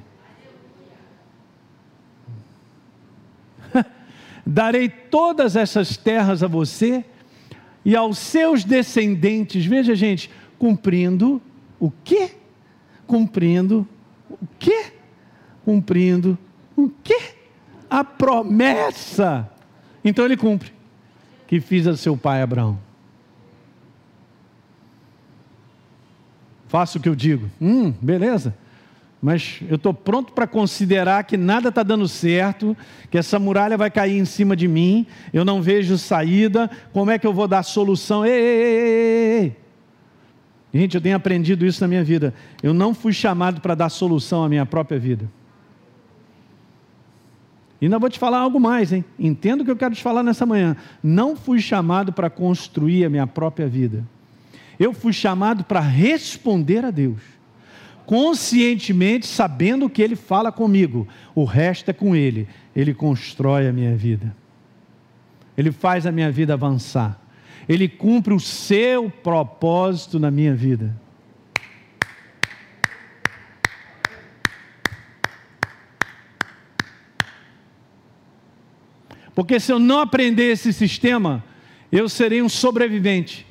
Darei todas essas terras a você e aos seus descendentes. Veja, gente, cumprindo o quê? Cumprindo o quê? Cumprindo o quê? A promessa. Então ele cumpre que fiz a seu pai Abraão. Faço o que eu digo. Hum, beleza mas eu estou pronto para considerar que nada está dando certo, que essa muralha vai cair em cima de mim, eu não vejo saída, como é que eu vou dar solução? Ei, ei, ei, ei. Gente, eu tenho aprendido isso na minha vida. Eu não fui chamado para dar solução à minha própria vida. E ainda vou te falar algo mais, hein? Entendo o que eu quero te falar nessa manhã. Não fui chamado para construir a minha própria vida. Eu fui chamado para responder a Deus conscientemente sabendo que Ele fala comigo, o resto é com Ele. Ele constrói a minha vida, Ele faz a minha vida avançar, Ele cumpre o seu propósito na minha vida. Porque se eu não aprender esse sistema, eu serei um sobrevivente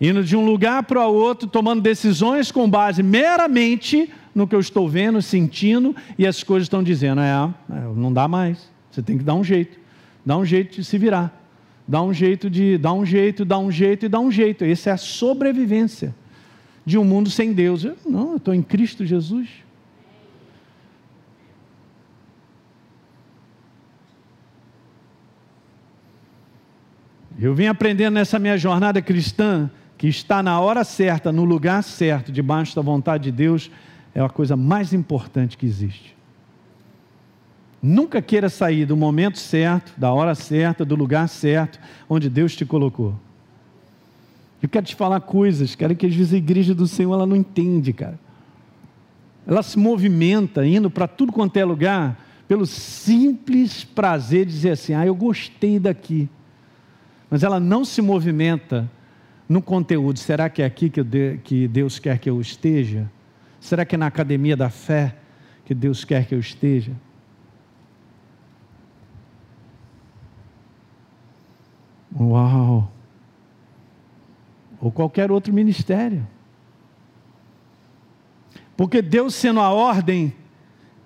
indo de um lugar para o outro, tomando decisões com base meramente no que eu estou vendo, sentindo, e as coisas estão dizendo: é, é, não dá mais, você tem que dar um jeito, dá um jeito de se virar, dá um jeito de, dá um jeito, dá um jeito e dá um jeito. Essa é a sobrevivência de um mundo sem Deus. Eu, não, eu estou em Cristo Jesus. Eu vim aprendendo nessa minha jornada cristã que está na hora certa, no lugar certo, debaixo da vontade de Deus, é a coisa mais importante que existe. Nunca queira sair do momento certo, da hora certa, do lugar certo, onde Deus te colocou. Eu quero te falar coisas, cara, que às vezes a igreja do Senhor ela não entende, cara. Ela se movimenta indo para tudo quanto é lugar pelo simples prazer de dizer assim: "Ah, eu gostei daqui". Mas ela não se movimenta no conteúdo. Será que é aqui que Deus quer que eu esteja? Será que é na academia da fé que Deus quer que eu esteja? Uau! Ou qualquer outro ministério. Porque Deus, sendo a ordem,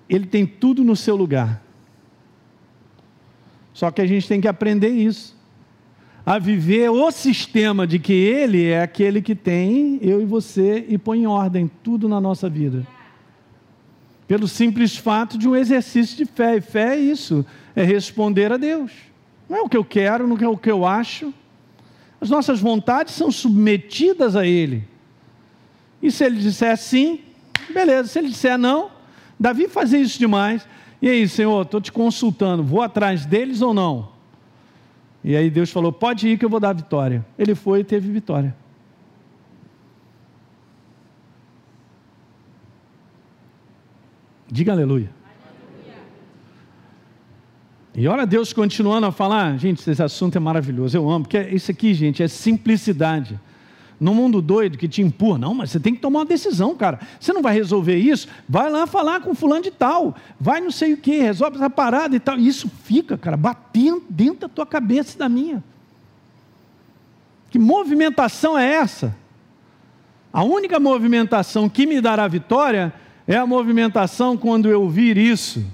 Ele tem tudo no seu lugar. Só que a gente tem que aprender isso. A viver o sistema de que Ele é aquele que tem eu e você e põe em ordem tudo na nossa vida. Pelo simples fato de um exercício de fé. E fé é isso: é responder a Deus. Não é o que eu quero, não é o que eu acho. As nossas vontades são submetidas a Ele. E se Ele disser sim, beleza. Se Ele disser não, Davi fazia isso demais. E aí, Senhor, estou te consultando, vou atrás deles ou não? E aí Deus falou: pode ir que eu vou dar vitória. Ele foi e teve vitória. Diga aleluia. E olha Deus continuando a falar, gente, esse assunto é maravilhoso, eu amo, porque isso aqui, gente, é simplicidade. No mundo doido que te empurra, não, mas você tem que tomar uma decisão, cara. Você não vai resolver isso? Vai lá falar com fulano de tal, vai não sei o que, resolve essa parada e tal. E isso fica, cara, batendo dentro da tua cabeça e da minha. Que movimentação é essa? A única movimentação que me dará vitória é a movimentação quando eu ouvir isso.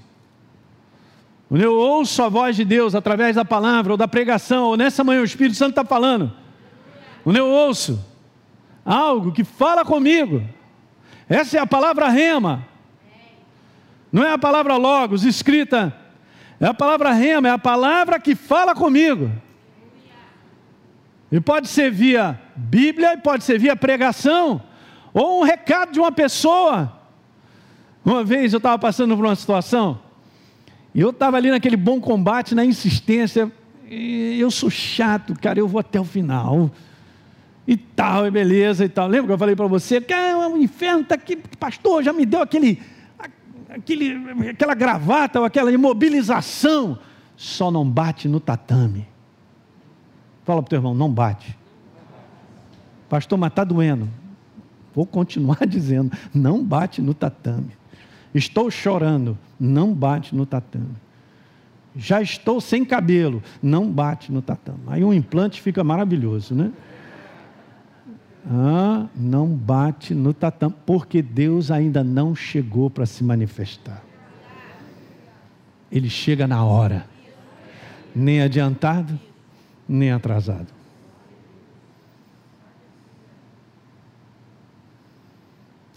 Quando eu ouço a voz de Deus através da palavra ou da pregação, ou nessa manhã o Espírito Santo está falando. Quando eu ouço algo que fala comigo, essa é a palavra rema. Não é a palavra logos escrita, é a palavra rema, é a palavra que fala comigo. E pode ser via Bíblia, e pode ser via pregação, ou um recado de uma pessoa. Uma vez eu estava passando por uma situação, e eu estava ali naquele bom combate, na insistência. eu sou chato, cara, eu vou até o final. E tal, e beleza e tal. Lembra que eu falei para você? Que ah, o inferno está aqui, pastor, já me deu aquele, aquele, aquela gravata, ou aquela imobilização. Só não bate no tatame. Fala para o teu irmão, não bate. Pastor, mas está doendo. Vou continuar dizendo, não bate no tatame. Estou chorando, não bate no tatame. Já estou sem cabelo, não bate no tatame. Aí um implante fica maravilhoso, né? Ah, não bate no tatame, porque Deus ainda não chegou para se manifestar. Ele chega na hora, nem adiantado, nem atrasado.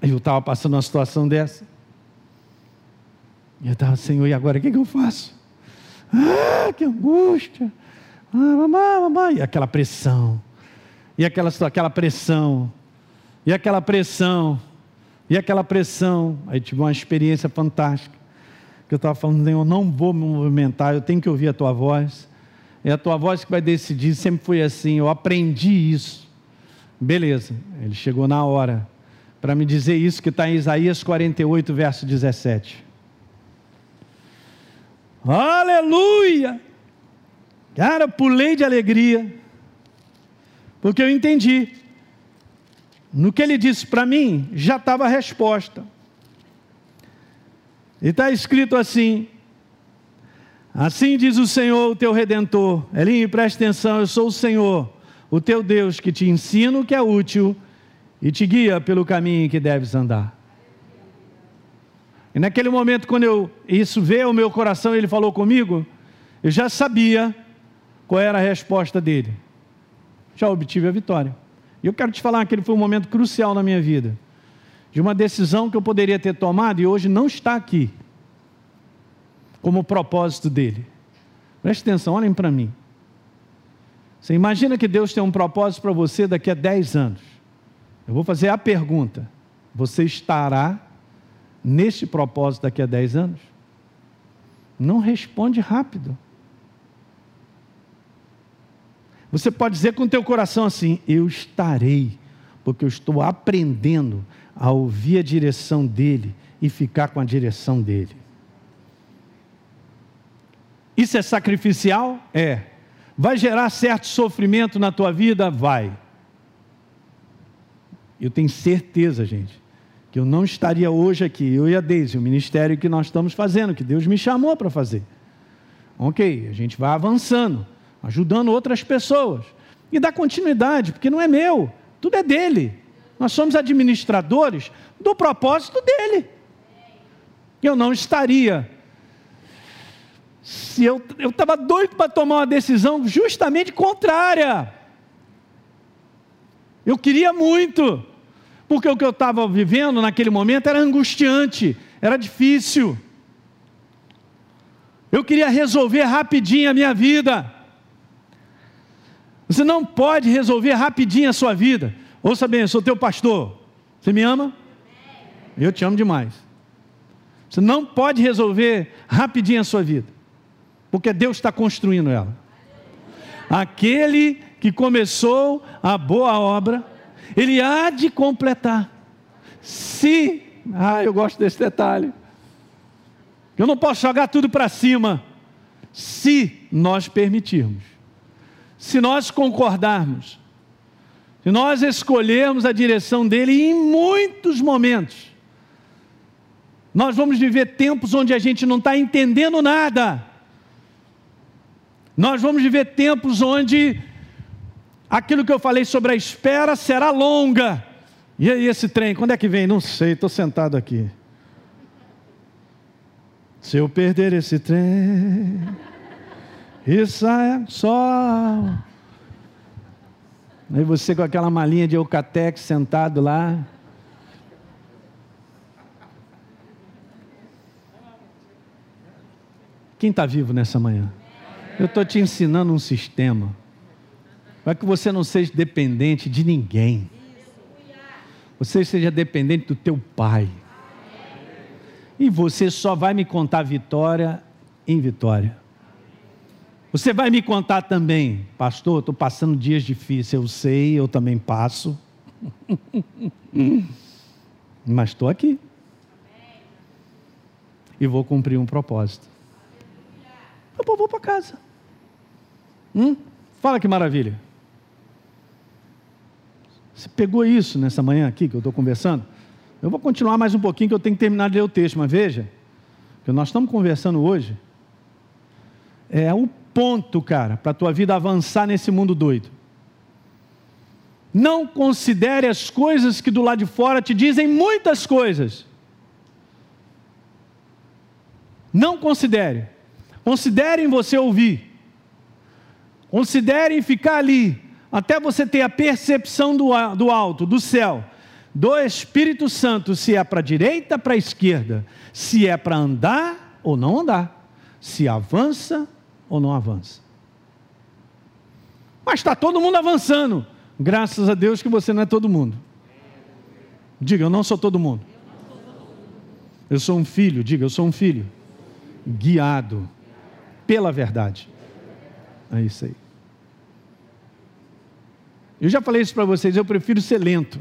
Eu estava passando uma situação dessa. E eu estava, Senhor, e agora o que, que eu faço? Ah, que angústia! Ah, mamãe, mamãe! E aquela pressão, e aquela, aquela pressão, e aquela pressão, e aquela pressão. Aí tive uma experiência fantástica. Que eu estava falando, Senhor, não vou me movimentar, eu tenho que ouvir a tua voz. É a tua voz que vai decidir, sempre foi assim, eu aprendi isso. Beleza, ele chegou na hora para me dizer isso que está em Isaías 48, verso 17. Aleluia! Cara, pulei de alegria, porque eu entendi. No que ele disse para mim, já estava a resposta. E está escrito assim: Assim diz o Senhor, o teu redentor. Elinho, preste atenção, eu sou o Senhor, o teu Deus, que te ensina o que é útil e te guia pelo caminho que deves andar. E naquele momento, quando eu, isso veio ao meu coração, ele falou comigo, eu já sabia qual era a resposta dele. Já obtive a vitória. E eu quero te falar que ele foi um momento crucial na minha vida. De uma decisão que eu poderia ter tomado e hoje não está aqui. Como propósito dele. Preste atenção, olhem para mim. Você imagina que Deus tem um propósito para você daqui a 10 anos. Eu vou fazer a pergunta: você estará neste propósito daqui a 10 anos? Não responde rápido. Você pode dizer com o teu coração assim: Eu estarei, porque eu estou aprendendo a ouvir a direção dele e ficar com a direção dele. Isso é sacrificial? É. Vai gerar certo sofrimento na tua vida? Vai. Eu tenho certeza, gente, que eu não estaria hoje aqui, eu e a Deise, o ministério que nós estamos fazendo, que Deus me chamou para fazer. Ok, a gente vai avançando, ajudando outras pessoas. E dá continuidade, porque não é meu, tudo é dele. Nós somos administradores do propósito dele. Eu não estaria. Se eu estava doido para tomar uma decisão justamente contrária. Eu queria muito, porque o que eu estava vivendo naquele momento era angustiante, era difícil. Eu queria resolver rapidinho a minha vida. Você não pode resolver rapidinho a sua vida. Ouça bem, eu sou teu pastor. Você me ama? Eu te amo demais. Você não pode resolver rapidinho a sua vida, porque Deus está construindo ela. Aquele que começou a boa obra, ele há de completar. Se, ah, eu gosto desse detalhe. Eu não posso jogar tudo para cima, se nós permitirmos, se nós concordarmos, se nós escolhermos a direção dele em muitos momentos, nós vamos viver tempos onde a gente não está entendendo nada. Nós vamos viver tempos onde aquilo que eu falei sobre a espera será longa. E aí, esse trem, quando é que vem? Não sei, estou sentado aqui. Se eu perder esse trem, isso é só. Aí você com aquela malinha de Eucatex sentado lá. Quem está vivo nessa manhã? Eu estou te ensinando um sistema para que você não seja dependente de ninguém. Você seja dependente do teu pai. E você só vai me contar vitória em vitória. Você vai me contar também, pastor, estou passando dias difíceis, eu sei, eu também passo. Mas estou aqui. E vou cumprir um propósito. Eu vou para casa. Hum? Fala que maravilha. Você pegou isso nessa manhã aqui que eu estou conversando? Eu vou continuar mais um pouquinho que eu tenho que terminar de ler o texto, mas veja, que nós estamos conversando hoje é o ponto, cara, para a tua vida avançar nesse mundo doido. Não considere as coisas que do lado de fora te dizem muitas coisas. Não considere. Considerem você ouvir. Considerem ficar ali, até você ter a percepção do, do alto, do céu, do Espírito Santo, se é para a direita, para a esquerda, se é para andar ou não andar, se avança ou não avança. Mas está todo mundo avançando, graças a Deus que você não é todo mundo. Diga, eu não sou todo mundo. Eu sou um filho, diga, eu sou um filho guiado pela verdade. É isso aí. Eu já falei isso para vocês, eu prefiro ser lento.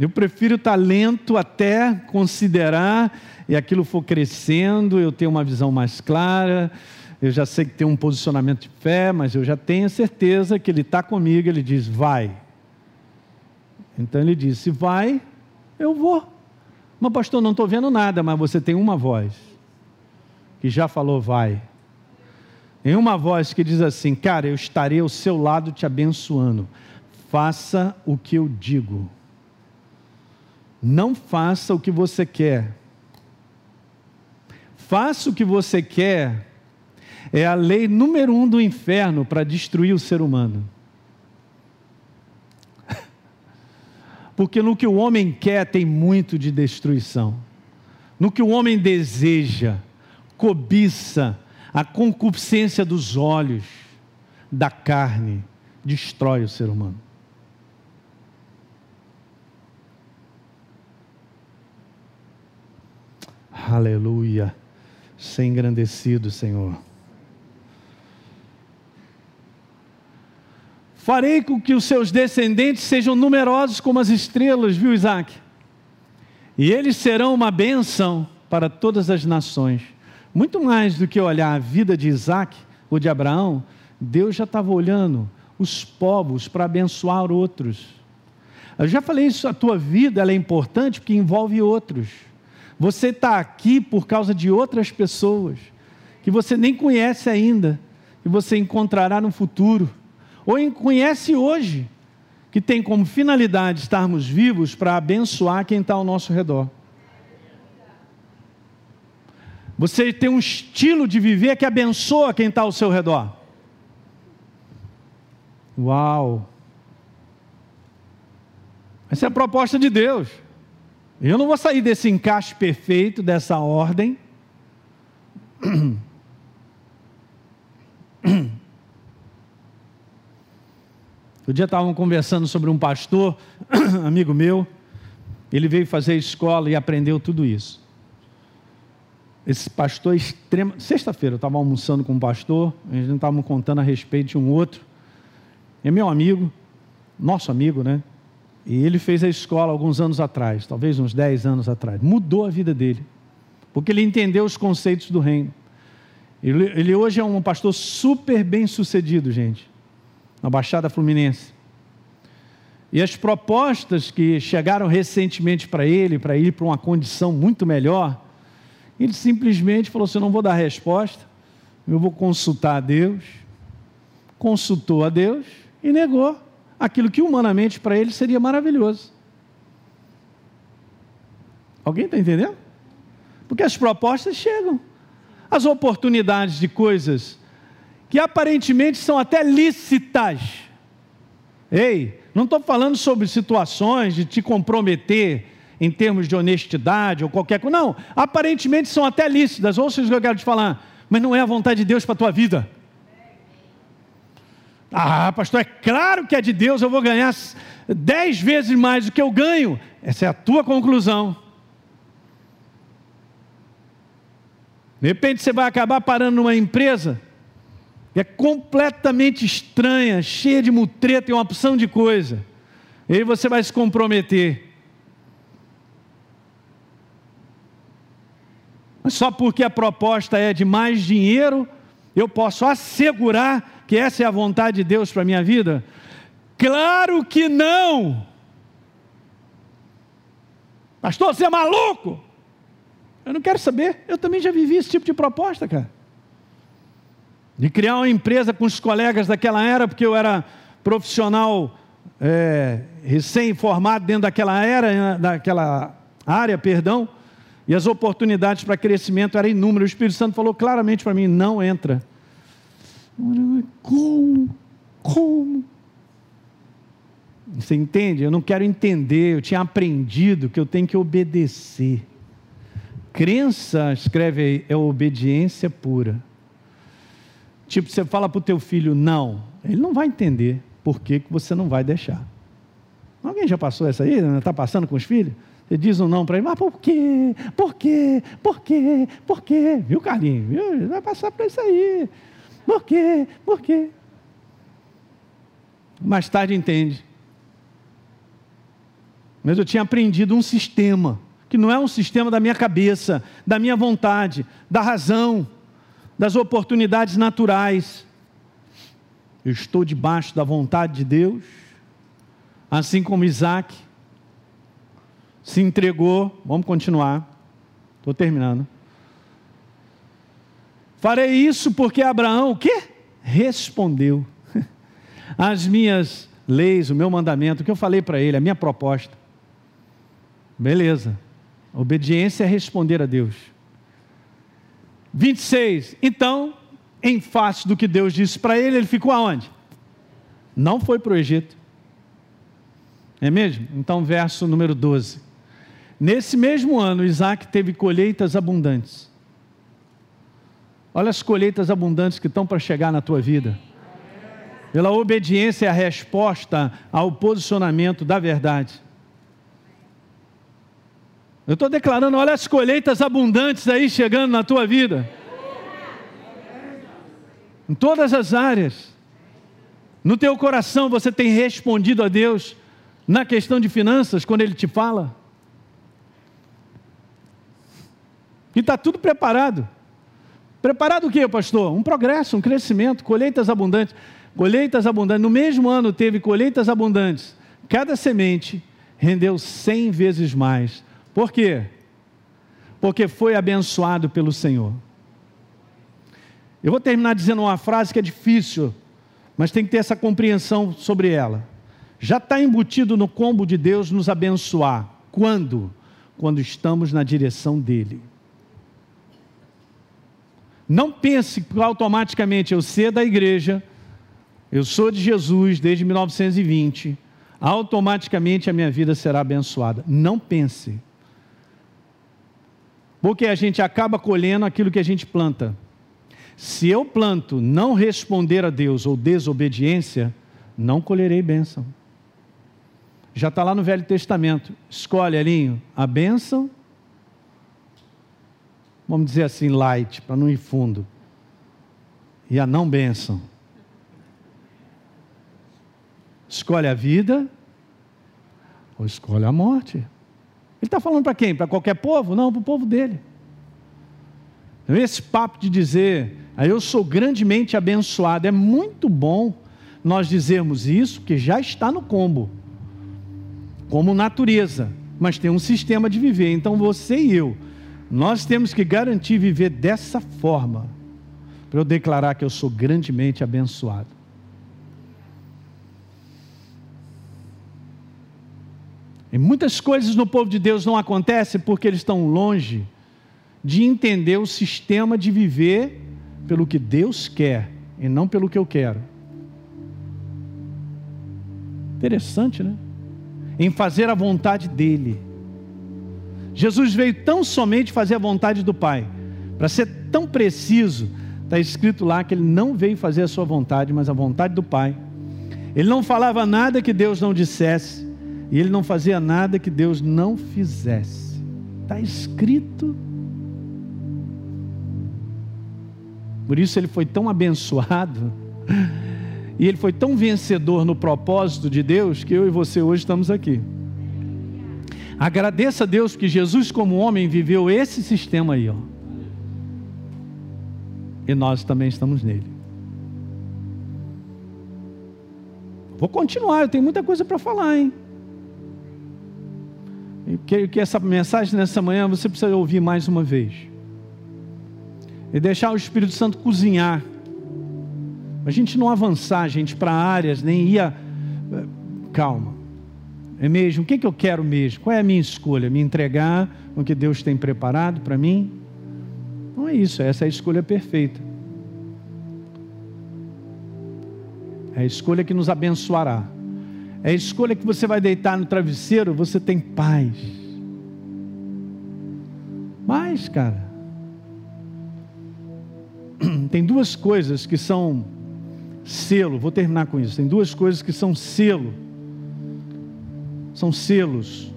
Eu prefiro estar lento até considerar e aquilo for crescendo, eu tenho uma visão mais clara, eu já sei que tem um posicionamento de fé, mas eu já tenho certeza que Ele está comigo, Ele diz, vai. Então Ele disse, vai, eu vou. Mas pastor, não estou vendo nada, mas você tem uma voz que já falou vai. Em uma voz que diz assim: Cara, eu estarei ao seu lado te abençoando. Faça o que eu digo. Não faça o que você quer. Faça o que você quer. É a lei número um do inferno para destruir o ser humano. Porque no que o homem quer tem muito de destruição. No que o homem deseja cobiça, a concupiscência dos olhos, da carne, destrói o ser humano. Aleluia. Ser engrandecido, Senhor. Farei com que os seus descendentes sejam numerosos como as estrelas, viu, Isaac? E eles serão uma bênção para todas as nações. Muito mais do que olhar a vida de Isaac ou de Abraão, Deus já estava olhando os povos para abençoar outros. Eu já falei isso, a tua vida é importante porque envolve outros. Você está aqui por causa de outras pessoas que você nem conhece ainda e você encontrará no futuro, ou conhece hoje, que tem como finalidade estarmos vivos para abençoar quem está ao nosso redor. Você tem um estilo de viver que abençoa quem está ao seu redor. Uau! Essa é a proposta de Deus. Eu não vou sair desse encaixe perfeito, dessa ordem. O dia estavam conversando sobre um pastor, amigo meu, ele veio fazer escola e aprendeu tudo isso. Esse pastor extremo. Sexta-feira eu estava almoçando com um pastor, a gente estava contando a respeito de um outro. É meu amigo, nosso amigo, né? E ele fez a escola alguns anos atrás, talvez uns 10 anos atrás. Mudou a vida dele, porque ele entendeu os conceitos do reino. Ele, ele hoje é um pastor super bem sucedido, gente, na Baixada Fluminense. E as propostas que chegaram recentemente para ele, para ir para uma condição muito melhor, ele simplesmente falou assim: não vou dar resposta, eu vou consultar a Deus. Consultou a Deus e negou aquilo que humanamente para ele seria maravilhoso. Alguém está entendendo? Porque as propostas chegam, as oportunidades de coisas que aparentemente são até lícitas. Ei, não estou falando sobre situações de te comprometer em termos de honestidade ou qualquer coisa. Não, aparentemente são até lícitas. Ouça o que eu quero te falar, mas não é a vontade de Deus para a tua vida. Ah, pastor, é claro que é de Deus, eu vou ganhar dez vezes mais do que eu ganho. Essa é a tua conclusão. De repente você vai acabar parando numa empresa é completamente estranha, cheia de mutreta e uma opção de coisa. E aí você vai se comprometer. Mas só porque a proposta é de mais dinheiro, eu posso assegurar que essa é a vontade de Deus para a minha vida? Claro que não! Pastor, você é maluco? Eu não quero saber, eu também já vivi esse tipo de proposta, cara. De criar uma empresa com os colegas daquela era, porque eu era profissional é, recém-formado dentro daquela era, daquela área, perdão, e as oportunidades para crescimento eram inúmeras. O Espírito Santo falou claramente para mim: não entra. Como? Como? Você entende? Eu não quero entender, eu tinha aprendido que eu tenho que obedecer. Crença, escreve aí, é obediência pura. Tipo, você fala para o teu filho não, ele não vai entender por que, que você não vai deixar. Alguém já passou essa aí? Está passando com os filhos? Você diz um não para ele, mas por quê? Por quê? Por quê? Por quê? Viu, Carlinhos? Viu? Vai passar para isso aí. Por quê? Por quê? Mais tarde entende. Mas eu tinha aprendido um sistema, que não é um sistema da minha cabeça, da minha vontade, da razão, das oportunidades naturais. Eu estou debaixo da vontade de Deus, assim como Isaac se entregou. Vamos continuar, estou terminando. Farei isso porque Abraão, o quê? Respondeu. As minhas leis, o meu mandamento, o que eu falei para ele, a minha proposta. Beleza. Obediência é responder a Deus. 26. Então, em face do que Deus disse para ele, ele ficou aonde? Não foi para o Egito. É mesmo? Então, verso número 12. Nesse mesmo ano, Isaac teve colheitas abundantes Olha as colheitas abundantes que estão para chegar na tua vida. Pela obediência é a resposta ao posicionamento da verdade. Eu estou declarando, olha as colheitas abundantes aí chegando na tua vida. Em todas as áreas. No teu coração você tem respondido a Deus na questão de finanças quando Ele te fala? E está tudo preparado. Preparado o que, pastor? Um progresso, um crescimento, colheitas abundantes. Colheitas abundantes. No mesmo ano teve colheitas abundantes. Cada semente rendeu cem vezes mais. Por quê? Porque foi abençoado pelo Senhor. Eu vou terminar dizendo uma frase que é difícil, mas tem que ter essa compreensão sobre ela. Já está embutido no combo de Deus nos abençoar. Quando? Quando estamos na direção dele. Não pense que automaticamente eu ser da igreja, eu sou de Jesus desde 1920, automaticamente a minha vida será abençoada. Não pense. Porque a gente acaba colhendo aquilo que a gente planta. Se eu planto não responder a Deus ou desobediência, não colherei bênção. Já está lá no Velho Testamento. Escolhe, Elinho, a bênção vamos dizer assim, light, para não ir fundo, e a não bênção. Escolhe a vida ou escolhe a morte. Ele está falando para quem? Para qualquer povo? Não, para o povo dele. Então, esse papo de dizer, ah, eu sou grandemente abençoado, é muito bom nós dizermos isso, que já está no combo, como natureza, mas tem um sistema de viver. Então você e eu nós temos que garantir viver dessa forma, para eu declarar que eu sou grandemente abençoado. E muitas coisas no povo de Deus não acontecem porque eles estão longe de entender o sistema de viver pelo que Deus quer e não pelo que eu quero. Interessante, né? Em fazer a vontade dEle. Jesus veio tão somente fazer a vontade do Pai. Para ser tão preciso, está escrito lá que ele não veio fazer a sua vontade, mas a vontade do Pai. Ele não falava nada que Deus não dissesse, e ele não fazia nada que Deus não fizesse. Está escrito. Por isso ele foi tão abençoado, e ele foi tão vencedor no propósito de Deus, que eu e você hoje estamos aqui. Agradeça a Deus que Jesus, como homem, viveu esse sistema aí, ó. E nós também estamos nele. Vou continuar, eu tenho muita coisa para falar, hein? Creio que essa mensagem nessa manhã você precisa ouvir mais uma vez. E deixar o Espírito Santo cozinhar. A gente não avançar, gente, para áreas, nem ia. Calma. É mesmo? O que, que eu quero mesmo? Qual é a minha escolha? Me entregar o que Deus tem preparado para mim? Não é isso, essa é a escolha perfeita. É a escolha que nos abençoará. É a escolha que você vai deitar no travesseiro, você tem paz. Mas, cara, tem duas coisas que são selo, vou terminar com isso. Tem duas coisas que são selo são selos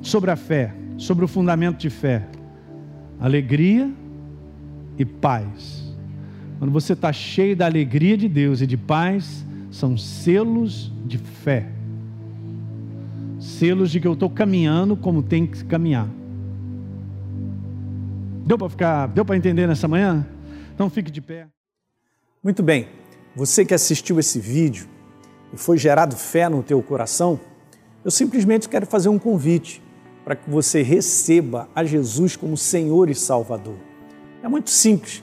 sobre a fé, sobre o fundamento de fé: alegria e paz. Quando você está cheio da alegria de Deus e de paz, são selos de fé. Selos de que eu estou caminhando como tem que caminhar. Deu para ficar, deu para entender nessa manhã? Então fique de pé. Muito bem. Você que assistiu esse vídeo, e foi gerado fé no teu coração, eu simplesmente quero fazer um convite para que você receba a Jesus como Senhor e Salvador. É muito simples,